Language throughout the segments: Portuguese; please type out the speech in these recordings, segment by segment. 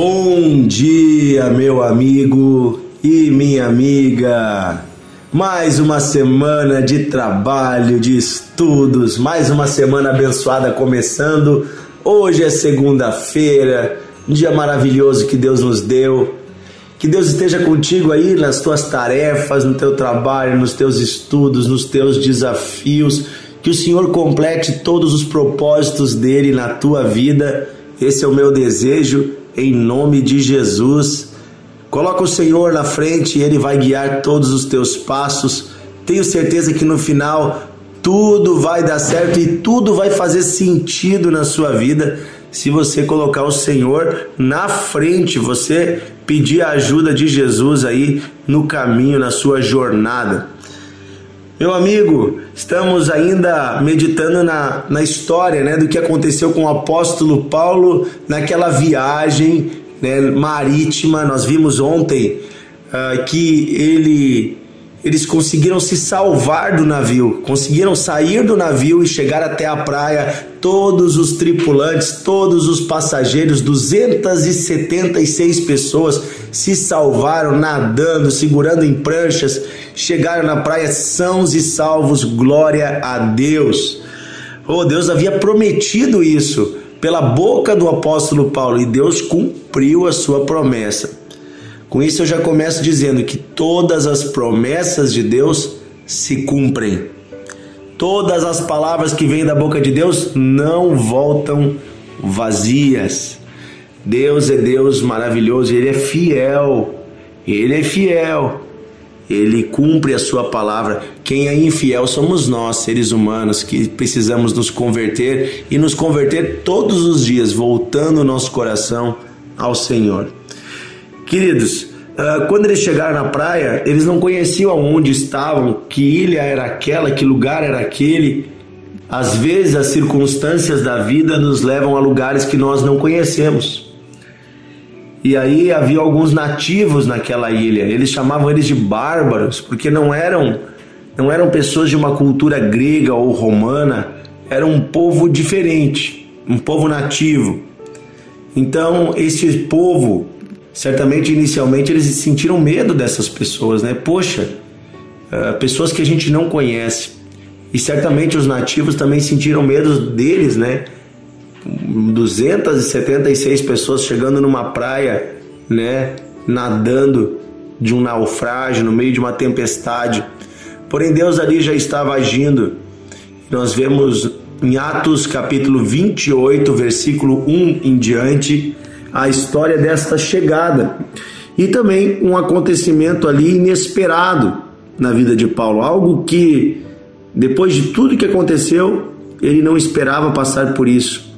Bom dia, meu amigo e minha amiga. Mais uma semana de trabalho, de estudos, mais uma semana abençoada começando. Hoje é segunda-feira, um dia maravilhoso que Deus nos deu. Que Deus esteja contigo aí nas tuas tarefas, no teu trabalho, nos teus estudos, nos teus desafios. Que o Senhor complete todos os propósitos dele na tua vida. Esse é o meu desejo, em nome de Jesus. Coloca o Senhor na frente e ele vai guiar todos os teus passos. Tenho certeza que no final tudo vai dar certo e tudo vai fazer sentido na sua vida se você colocar o Senhor na frente, você pedir a ajuda de Jesus aí no caminho, na sua jornada. Meu amigo, estamos ainda meditando na, na história né, do que aconteceu com o apóstolo Paulo naquela viagem né, marítima. Nós vimos ontem uh, que ele eles conseguiram se salvar do navio, conseguiram sair do navio e chegar até a praia. Todos os tripulantes, todos os passageiros, 276 pessoas se salvaram nadando, segurando em pranchas, chegaram na praia sãos e salvos. Glória a Deus. Oh, Deus havia prometido isso pela boca do apóstolo Paulo e Deus cumpriu a sua promessa. Com isso eu já começo dizendo que todas as promessas de Deus se cumprem. Todas as palavras que vêm da boca de Deus não voltam vazias. Deus é Deus maravilhoso, Ele é fiel, Ele é fiel, Ele cumpre a Sua palavra. Quem é infiel somos nós, seres humanos, que precisamos nos converter e nos converter todos os dias, voltando o nosso coração ao Senhor. Queridos, ah, quando eles chegaram na praia, eles não conheciam aonde estavam, que ilha era aquela, que lugar era aquele. Às vezes as circunstâncias da vida nos levam a lugares que nós não conhecemos. E aí havia alguns nativos naquela ilha. Eles chamavam eles de bárbaros, porque não eram não eram pessoas de uma cultura grega ou romana, era um povo diferente, um povo nativo. Então, esse povo certamente inicialmente eles sentiram medo dessas pessoas, né? Poxa, uh, pessoas que a gente não conhece. E certamente os nativos também sentiram medo deles, né? 276 pessoas chegando numa praia, né? Nadando de um naufrágio no meio de uma tempestade. Porém, Deus ali já estava agindo. Nós vemos em Atos capítulo 28, versículo 1 em diante, a história desta chegada e também um acontecimento ali inesperado na vida de Paulo, algo que depois de tudo que aconteceu, ele não esperava passar por isso,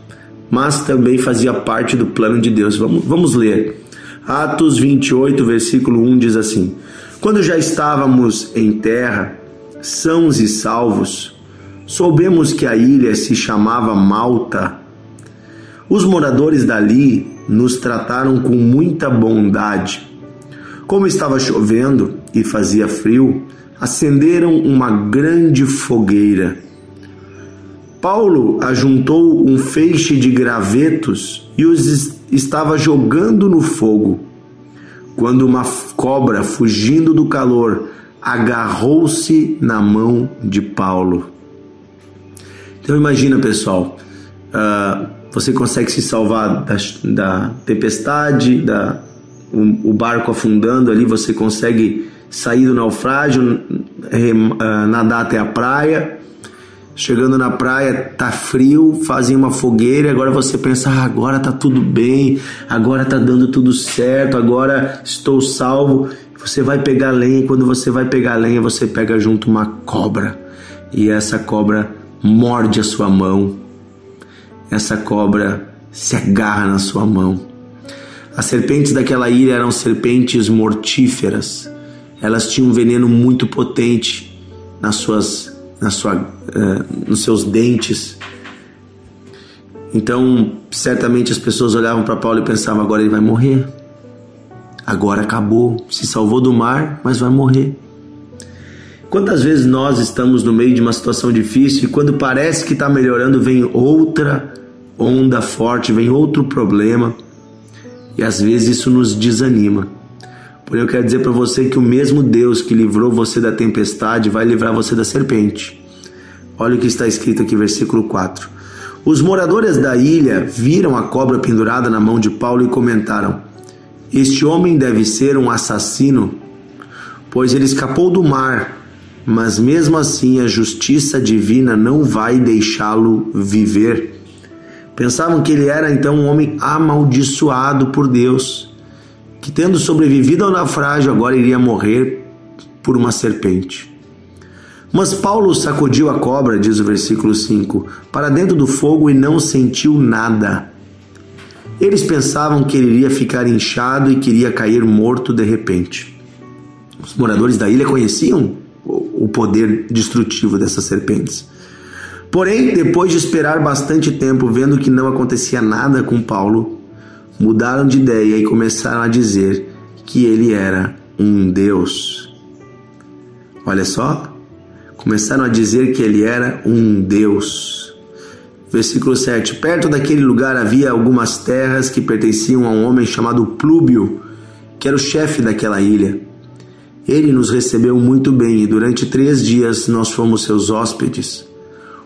mas também fazia parte do plano de Deus. Vamos, vamos ler. Atos 28, versículo 1 diz assim: Quando já estávamos em terra, sãos e salvos, soubemos que a ilha se chamava Malta. Os moradores dali nos trataram com muita bondade. Como estava chovendo e fazia frio, acenderam uma grande fogueira. Paulo ajuntou um feixe de gravetos e os estava jogando no fogo. Quando uma cobra, fugindo do calor, agarrou-se na mão de Paulo. Então imagina, pessoal, uh, você consegue se salvar da, da tempestade, da, o, o, barco afundando ali, você consegue sair do naufrágio, rem, uh, nadar até a praia. Chegando na praia, tá frio, fazem uma fogueira, agora você pensa, ah, agora tá tudo bem, agora tá dando tudo certo, agora estou salvo. Você vai pegar lenha, quando você vai pegar lenha, você pega junto uma cobra. E essa cobra morde a sua mão, essa cobra se agarra na sua mão. As serpentes daquela ilha eram serpentes mortíferas. Elas tinham um veneno muito potente nas suas, na sua, uh, nos seus dentes. Então, certamente as pessoas olhavam para Paulo e pensavam: agora ele vai morrer. Agora acabou. Se salvou do mar, mas vai morrer. Quantas vezes nós estamos no meio de uma situação difícil e quando parece que está melhorando, vem outra onda forte, vem outro problema E às vezes isso nos desanima. Porém, eu quero dizer para você que o mesmo Deus que livrou você da tempestade vai livrar você da serpente. Olha o que está escrito aqui, versículo 4. Os moradores da ilha viram a cobra pendurada na mão de Paulo e comentaram: Este homem deve ser um assassino, pois ele escapou do mar, mas mesmo assim a justiça divina não vai deixá-lo viver. Pensavam que ele era então um homem amaldiçoado por Deus, que tendo sobrevivido ao naufrágio agora iria morrer por uma serpente. Mas Paulo sacudiu a cobra, diz o versículo 5, para dentro do fogo e não sentiu nada. Eles pensavam que ele iria ficar inchado e queria cair morto de repente. Os moradores da ilha conheciam o poder destrutivo dessas serpentes. Porém, depois de esperar bastante tempo, vendo que não acontecia nada com Paulo, mudaram de ideia e começaram a dizer que ele era um Deus. Olha só, começaram a dizer que ele era um Deus. Versículo 7: Perto daquele lugar havia algumas terras que pertenciam a um homem chamado Plúbio, que era o chefe daquela ilha. Ele nos recebeu muito bem e durante três dias nós fomos seus hóspedes.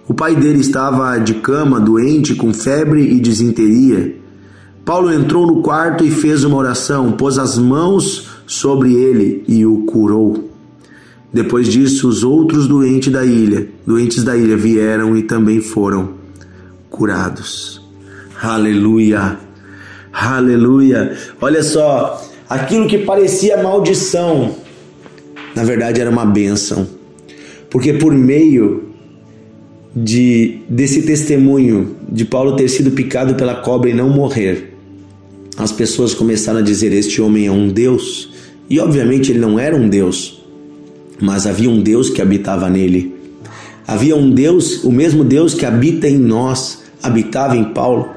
O pai dele estava de cama, doente, com febre e disenteria. Paulo entrou no quarto e fez uma oração, pôs as mãos sobre ele e o curou. Depois disso, os outros doentes da ilha, doentes da ilha vieram e também foram curados. Aleluia. Aleluia. Olha só, aquilo que parecia maldição, na verdade era uma bênção. Porque por meio de desse testemunho de Paulo ter sido picado pela cobra e não morrer, as pessoas começaram a dizer: Este homem é um Deus. E obviamente ele não era um Deus, mas havia um Deus que habitava nele. Havia um Deus, o mesmo Deus que habita em nós, habitava em Paulo.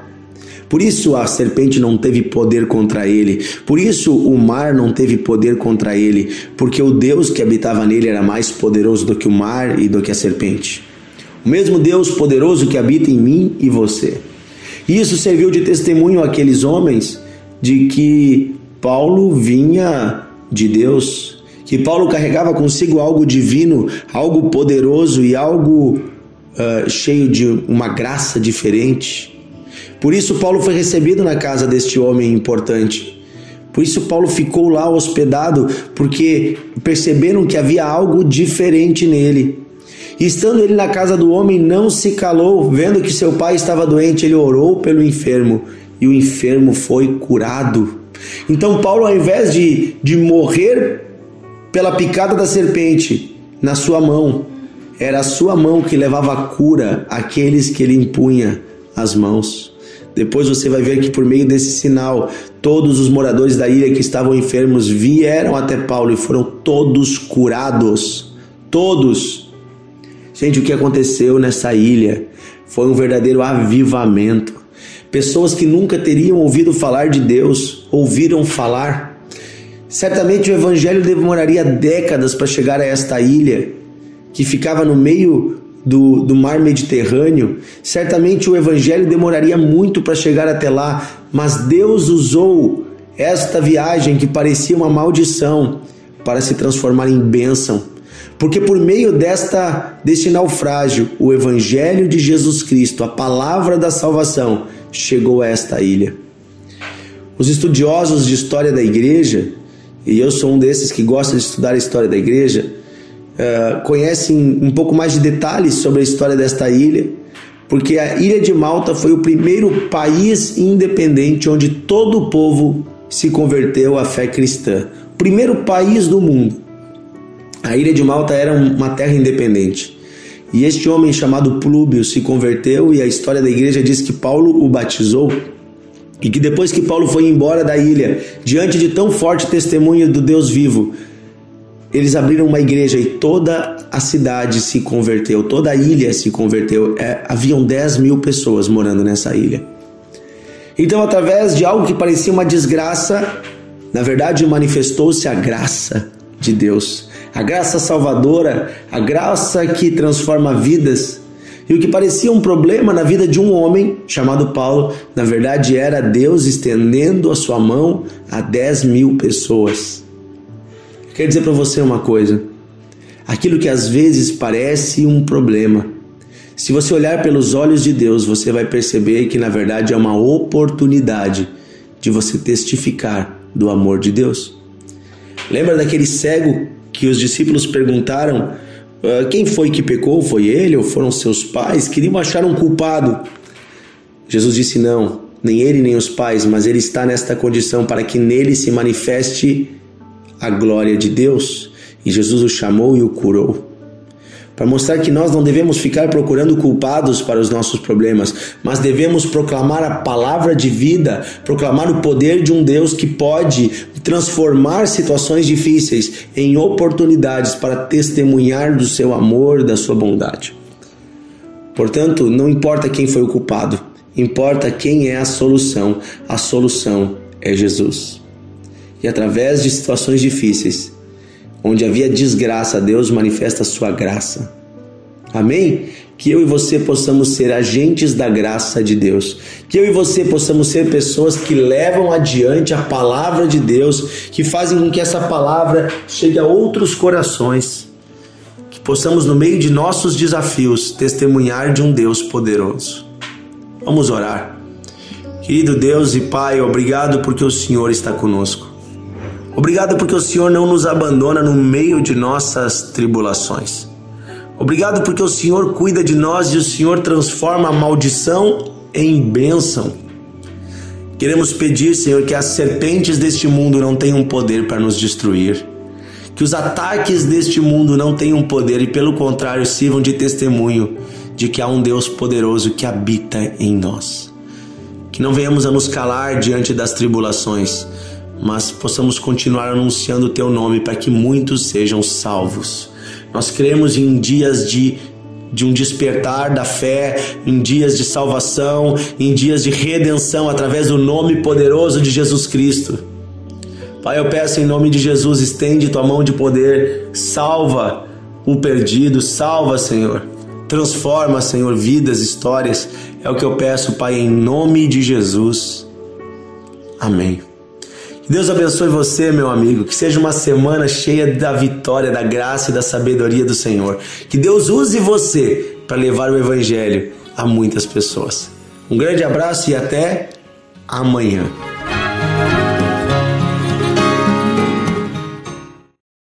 Por isso a serpente não teve poder contra ele, por isso o mar não teve poder contra ele, porque o Deus que habitava nele era mais poderoso do que o mar e do que a serpente. O mesmo Deus poderoso que habita em mim e você. E isso serviu de testemunho àqueles homens de que Paulo vinha de Deus, que Paulo carregava consigo algo divino, algo poderoso e algo uh, cheio de uma graça diferente. Por isso, Paulo foi recebido na casa deste homem importante. Por isso, Paulo ficou lá hospedado, porque perceberam que havia algo diferente nele. Estando ele na casa do homem, não se calou, vendo que seu pai estava doente, ele orou pelo enfermo e o enfermo foi curado. Então, Paulo, ao invés de, de morrer pela picada da serpente na sua mão. Era a sua mão que levava a cura àqueles que ele impunha as mãos. Depois você vai ver que por meio desse sinal, todos os moradores da ilha que estavam enfermos vieram até Paulo e foram todos curados. Todos. Gente, o que aconteceu nessa ilha foi um verdadeiro avivamento. Pessoas que nunca teriam ouvido falar de Deus ouviram falar Certamente o evangelho demoraria décadas para chegar a esta ilha, que ficava no meio do, do mar Mediterrâneo. Certamente o evangelho demoraria muito para chegar até lá, mas Deus usou esta viagem que parecia uma maldição para se transformar em bênção. Porque por meio desta deste naufrágio, o evangelho de Jesus Cristo, a palavra da salvação, chegou a esta ilha. Os estudiosos de história da igreja e eu sou um desses que gosta de estudar a história da igreja, uh, conhecem um pouco mais de detalhes sobre a história desta ilha, porque a ilha de Malta foi o primeiro país independente onde todo o povo se converteu à fé cristã. Primeiro país do mundo. A ilha de Malta era uma terra independente. E este homem chamado Plúbio se converteu e a história da igreja diz que Paulo o batizou e que depois que Paulo foi embora da ilha, diante de tão forte testemunho do Deus vivo, eles abriram uma igreja e toda a cidade se converteu, toda a ilha se converteu. É, haviam 10 mil pessoas morando nessa ilha. Então, através de algo que parecia uma desgraça, na verdade manifestou-se a graça de Deus, a graça salvadora, a graça que transforma vidas. E o que parecia um problema na vida de um homem chamado Paulo, na verdade era Deus estendendo a sua mão a 10 mil pessoas. Quer dizer para você uma coisa: aquilo que às vezes parece um problema, se você olhar pelos olhos de Deus, você vai perceber que na verdade é uma oportunidade de você testificar do amor de Deus. Lembra daquele cego que os discípulos perguntaram ah, quem foi que pecou? Foi ele ou foram seus pais? Queriam achar um culpado. Jesus disse: Não, nem ele nem os pais, mas ele está nesta condição para que nele se manifeste a glória de Deus. E Jesus o chamou e o curou para mostrar que nós não devemos ficar procurando culpados para os nossos problemas, mas devemos proclamar a palavra de vida, proclamar o poder de um Deus que pode transformar situações difíceis em oportunidades para testemunhar do seu amor, da sua bondade. Portanto, não importa quem foi o culpado, importa quem é a solução. A solução é Jesus. E através de situações difíceis, Onde havia desgraça, Deus manifesta a sua graça. Amém? Que eu e você possamos ser agentes da graça de Deus. Que eu e você possamos ser pessoas que levam adiante a palavra de Deus, que fazem com que essa palavra chegue a outros corações. Que possamos, no meio de nossos desafios, testemunhar de um Deus poderoso. Vamos orar. Querido Deus e Pai, obrigado porque o Senhor está conosco. Obrigado porque o Senhor não nos abandona no meio de nossas tribulações. Obrigado porque o Senhor cuida de nós e o Senhor transforma a maldição em bênção. Queremos pedir, Senhor, que as serpentes deste mundo não tenham poder para nos destruir. Que os ataques deste mundo não tenham poder e, pelo contrário, sirvam de testemunho de que há um Deus poderoso que habita em nós. Que não venhamos a nos calar diante das tribulações, mas possamos continuar anunciando o teu nome para que muitos sejam salvos. Nós cremos em dias de de um despertar da fé, em dias de salvação, em dias de redenção através do nome poderoso de Jesus Cristo. Pai, eu peço em nome de Jesus, estende tua mão de poder, salva o perdido, salva, Senhor. Transforma, Senhor, vidas, histórias. É o que eu peço, Pai, em nome de Jesus. Amém. Deus abençoe você, meu amigo. Que seja uma semana cheia da vitória, da graça e da sabedoria do Senhor. Que Deus use você para levar o Evangelho a muitas pessoas. Um grande abraço e até amanhã.